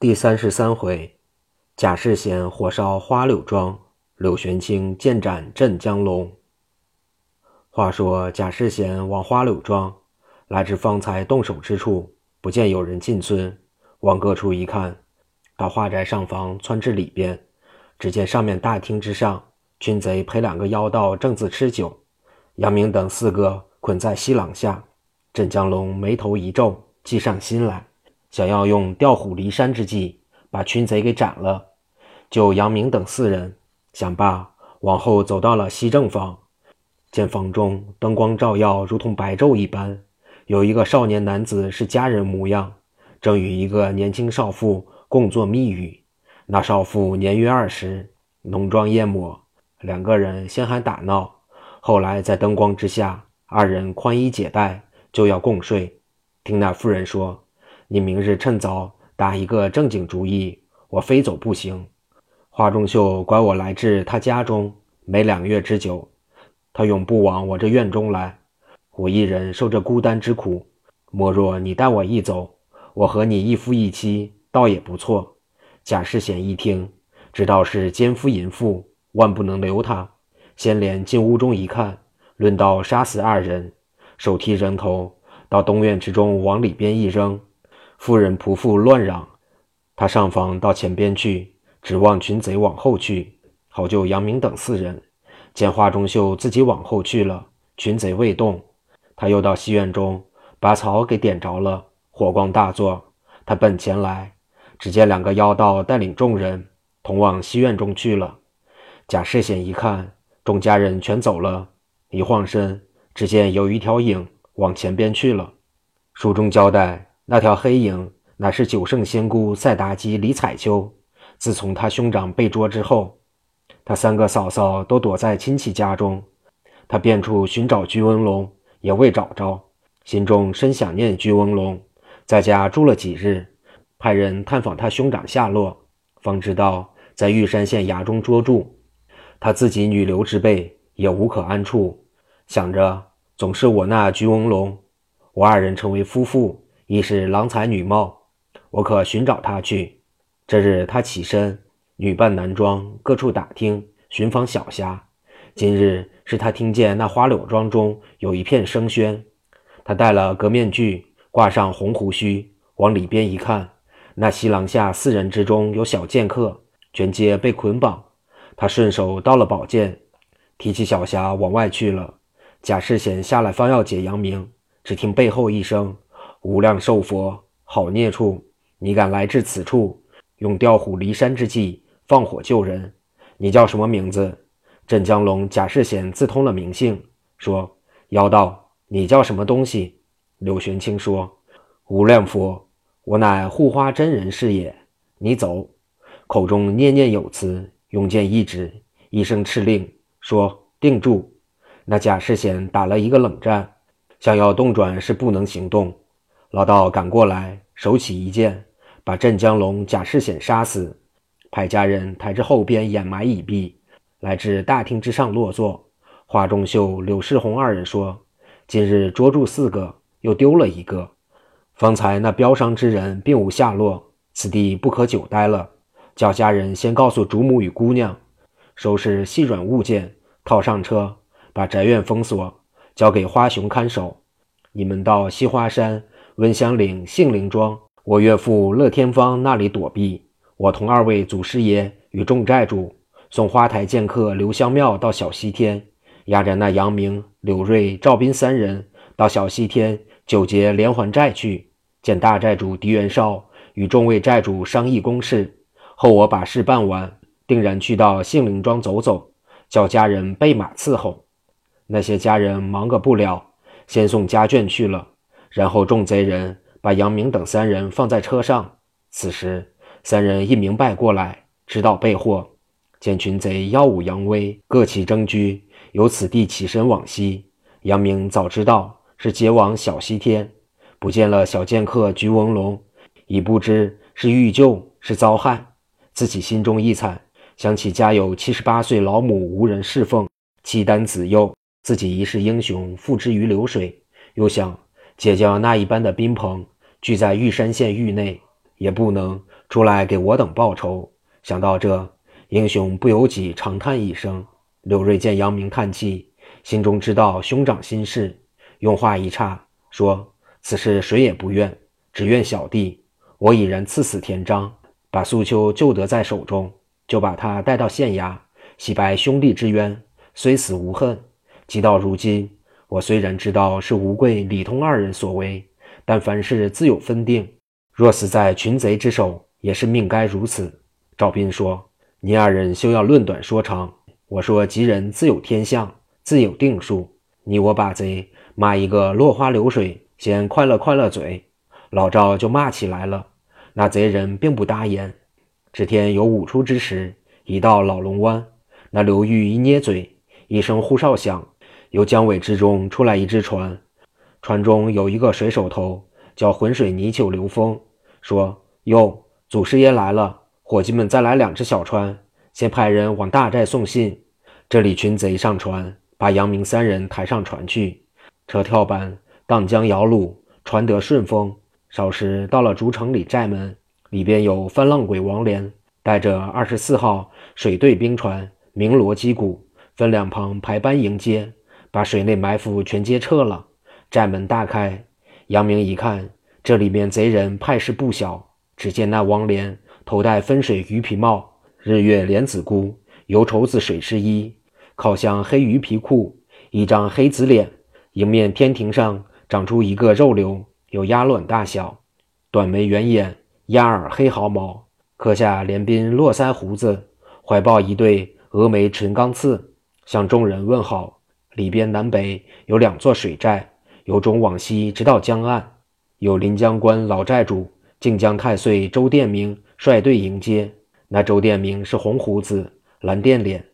第三十三回，贾世贤火烧花柳庄，柳玄清剑斩镇江龙。话说贾世贤往花柳庄，来至方才动手之处，不见有人进村，往各处一看，到画宅上房窜至里边，只见上面大厅之上，群贼陪两个妖道正自吃酒，杨明等四个捆在西廊下。镇江龙眉头一皱，计上心来。想要用调虎离山之计把群贼给斩了，就杨明等四人想罢，往后走到了西正房，见房中灯光照耀，如同白昼一般。有一个少年男子是家人模样，正与一个年轻少妇共作密语。那少妇年约二十，浓妆艳抹，两个人先还打闹，后来在灯光之下，二人宽衣解带，就要共睡。听那妇人说。你明日趁早打一个正经主意，我非走不行。华中秀管我来至他家中，没两月之久，他永不往我这院中来。我一人受这孤单之苦，莫若你带我一走，我和你一夫一妻，倒也不错。贾世显一听，知道是奸夫淫妇，万不能留他，先连进屋中一看，论到杀死二人，手提人头到东院之中往里边一扔。夫人仆妇乱嚷，他上房到前边去，指望群贼往后去，好救杨明等四人。见华中秀自己往后去了，群贼未动，他又到西院中把草给点着了，火光大作。他奔前来，只见两个妖道带领众人同往西院中去了。贾世显一看，众家人全走了，一晃身，只见有一条影往前边去了。书中交代。那条黑影乃是九圣仙姑赛妲己李彩秋。自从她兄长被捉之后，她三个嫂嫂都躲在亲戚家中，她便处寻找居文龙，也未找着，心中深想念居文龙，在家住了几日，派人探访他兄长下落，方知道在玉山县衙中捉住。他自己女流之辈也无可安处，想着总是我那居翁龙，我二人成为夫妇。亦是郎才女貌，我可寻找他去。这日他起身，女扮男装，各处打听寻访小虾。今日是他听见那花柳庄中有一片声喧，他戴了革面具，挂上红胡须，往里边一看，那西廊下四人之中有小剑客，全皆被捆绑。他顺手刀了宝剑，提起小匣往外去了。贾世贤下来方要解杨明，只听背后一声。无量寿佛，好孽畜！你敢来至此处，用调虎离山之计放火救人？你叫什么名字？镇江龙贾世显自通了名姓，说：“妖道，你叫什么东西？”柳玄清说：“无量佛，我乃护花真人是也。”你走，口中念念有词，用剑一指，一声敕令，说：“定住！”那贾世显打了一个冷战，想要动转是不能行动。老道赶过来，手起一剑，把镇江龙贾世显杀死，派家人抬至后边掩埋已毕，来至大厅之上落座。华中秀、柳世红二人说：“今日捉住四个，又丢了一个。方才那镖伤之人并无下落，此地不可久待了。叫家人先告诉主母与姑娘，收拾细软物件，套上车，把宅院封锁，交给花熊看守。你们到西花山。”温香岭杏林庄，我岳父乐天方那里躲避。我同二位祖师爷与众债主送花台剑客刘香庙到小西天，押着那杨明、柳瑞、赵斌三人到小西天九节连环寨去见大寨主狄元绍，与众位寨主商议公事。后我把事办完，定然去到杏林庄走走，叫家人备马伺候。那些家人忙个不了，先送家眷去了。然后众贼人把杨明等三人放在车上。此时三人一明白过来，知道被祸，见群贼耀武扬威，各起争居，由此地起身往西。杨明早知道是劫往小西天，不见了小剑客菊文龙，已不知是遇救是遭害，自己心中一惨，想起家有七十八岁老母无人侍奉，妻单子幼，自己一世英雄付之于流水，又想。解将那一般的宾朋聚在玉山县狱内，也不能出来给我等报仇。想到这，英雄不由己长叹一声。刘瑞见杨明叹气，心中知道兄长心事，用话一岔，说：“此事谁也不愿，只愿小弟。我已然赐死田章，把素秋救得在手中，就把他带到县衙，洗白兄弟之冤，虽死无恨。即到如今，我虽然知道是吴贵、李通二人所为，但凡事自有分定。若死在群贼之手，也是命该如此。”赵斌说：“你二人休要论短说长。”我说：“吉人自有天相，自有定数。你我把贼骂一个落花流水，先快乐快乐嘴。”老赵就骂起来了。那贼人并不答言。这天有午出之时，已到老龙湾。那刘玉一捏嘴，一声呼哨响，由江尾之中出来一只船，船中有一个水手头，叫浑水泥鳅刘峰，说：“哟，祖师爷来了，伙计们再来两只小船。”先派人往大寨送信，这里群贼上船，把杨明三人抬上船去。车跳板，荡江摇橹，船得顺风。少时到了竹城里寨门，里边有翻浪鬼王连带着二十四号水队兵船，鸣锣击鼓，分两旁排班迎接，把水内埋伏全皆撤了。寨门大开，杨明一看，这里面贼人派势不小。只见那王连头戴分水鱼皮帽。日月莲子菇，油绸子水湿衣，靠向黑鱼皮裤，一张黑子脸，迎面天庭上长出一个肉瘤，有鸭卵大小，短眉圆眼，鸭耳黑毫毛，刻下连鬓络腮胡子，怀抱一对峨眉纯钢刺，向众人问好。里边南北有两座水寨，由中往西直到江岸，有临江关老寨主靖江太岁周殿明率队迎接。那周殿明是红胡子、蓝靛脸，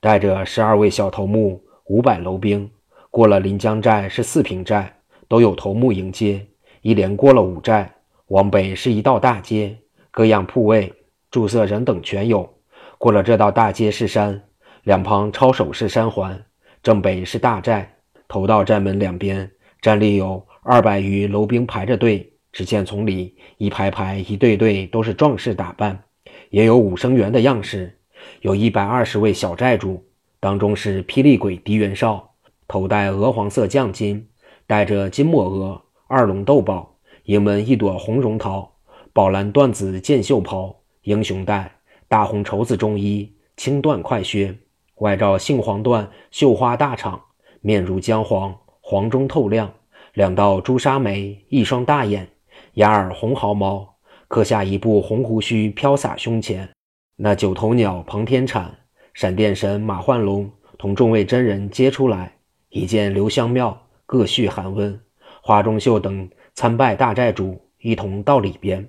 带着十二位小头目、五百楼兵，过了临江寨是四平寨，都有头目迎接。一连过了五寨，往北是一道大街，各样铺位、住色人等全有。过了这道大街是山，两旁抄手是山环，正北是大寨，头道寨门两边站立有二百余楼兵排着队。只见从里一排排、一队队都是壮士打扮。也有武生员的样式，有一百二十位小寨主，当中是霹雳鬼狄元绍，头戴鹅黄色将巾，戴着金抹额二龙斗宝，迎门一朵红绒桃，宝蓝缎子箭袖袍，英雄带大红绸子中衣，青缎快靴，外罩杏黄缎绣花大氅，面如姜黄，黄中透亮，两道朱砂眉，一双大眼，牙耳红毫毛。刻下一部红胡须飘洒胸前，那九头鸟庞天产、闪电神马焕龙同众位真人接出来，一见留香庙，各叙寒温。花中秀等参拜大寨主，一同到里边，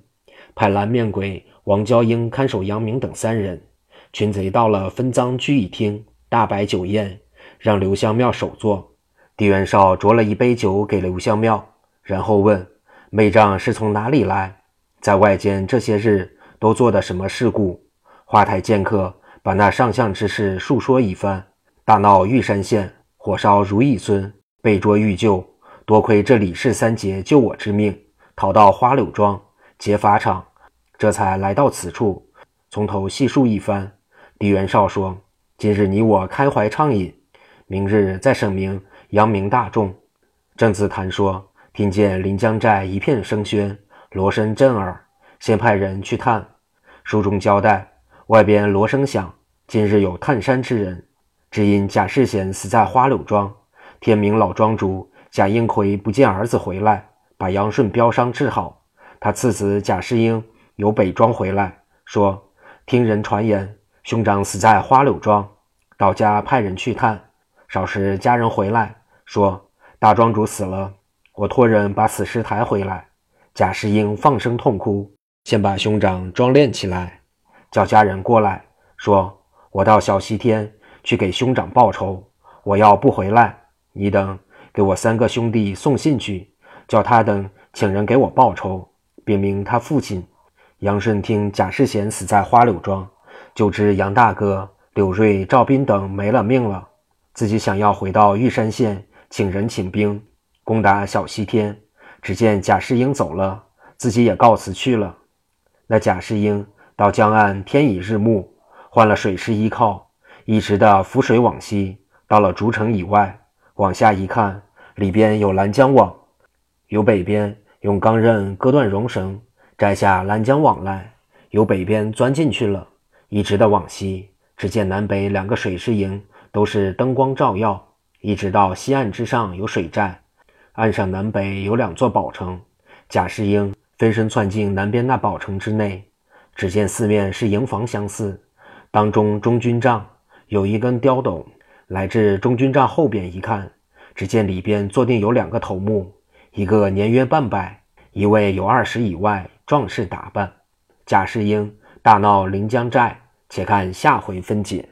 派蓝面鬼王娇英看守杨明等三人。群贼到了分赃聚义厅，大摆酒宴，让刘香庙首座。狄元绍酌了一杯酒给刘香庙，然后问：“妹丈是从哪里来？”在外间这些日都做的什么事故？花台剑客把那上相之事述说一番。大闹玉山县，火烧如意村，被捉欲救，多亏这李氏三杰救我之命，逃到花柳庄劫法场，这才来到此处。从头细述一番。狄元绍说：“今日你我开怀畅饮，明日再声明扬名大众。”郑子谈说：“听见临江寨一片声喧。”锣声震耳，先派人去探。书中交代，外边锣声响，今日有探山之人，只因贾世贤死在花柳庄。天明老庄主贾应奎不见儿子回来，把杨顺镖伤治好。他次子贾世英由北庄回来，说听人传言，兄长死在花柳庄。到家派人去探，少时家人回来，说大庄主死了，我托人把死尸抬回来。贾世英放声痛哭，先把兄长装殓起来，叫家人过来，说：“我到小西天去给兄长报仇。我要不回来，你等给我三个兄弟送信去，叫他等请人给我报仇，禀明他父亲杨顺听贾世贤死在花柳庄，就知杨大哥、柳瑞、赵斌等没了命了，自己想要回到玉山县，请人请兵攻打小西天。”只见贾世英走了，自己也告辞去了。那贾世英到江岸，天已日暮，换了水师依靠，一直的浮水往西，到了竹城以外，往下一看，里边有拦江网，由北边用钢刃割断绒绳，摘下拦江网来，由北边钻进去了，一直的往西，只见南北两个水师营都是灯光照耀，一直到西岸之上有水寨，岸上南北有两座宝城，贾世英。飞身窜进南边那宝城之内，只见四面是营房相似，当中中军帐有一根雕斗，来至中军帐后边一看，只见里边坐定有两个头目，一个年约半百，一位有二十以外，壮士打扮。贾世英大闹临江寨，且看下回分解。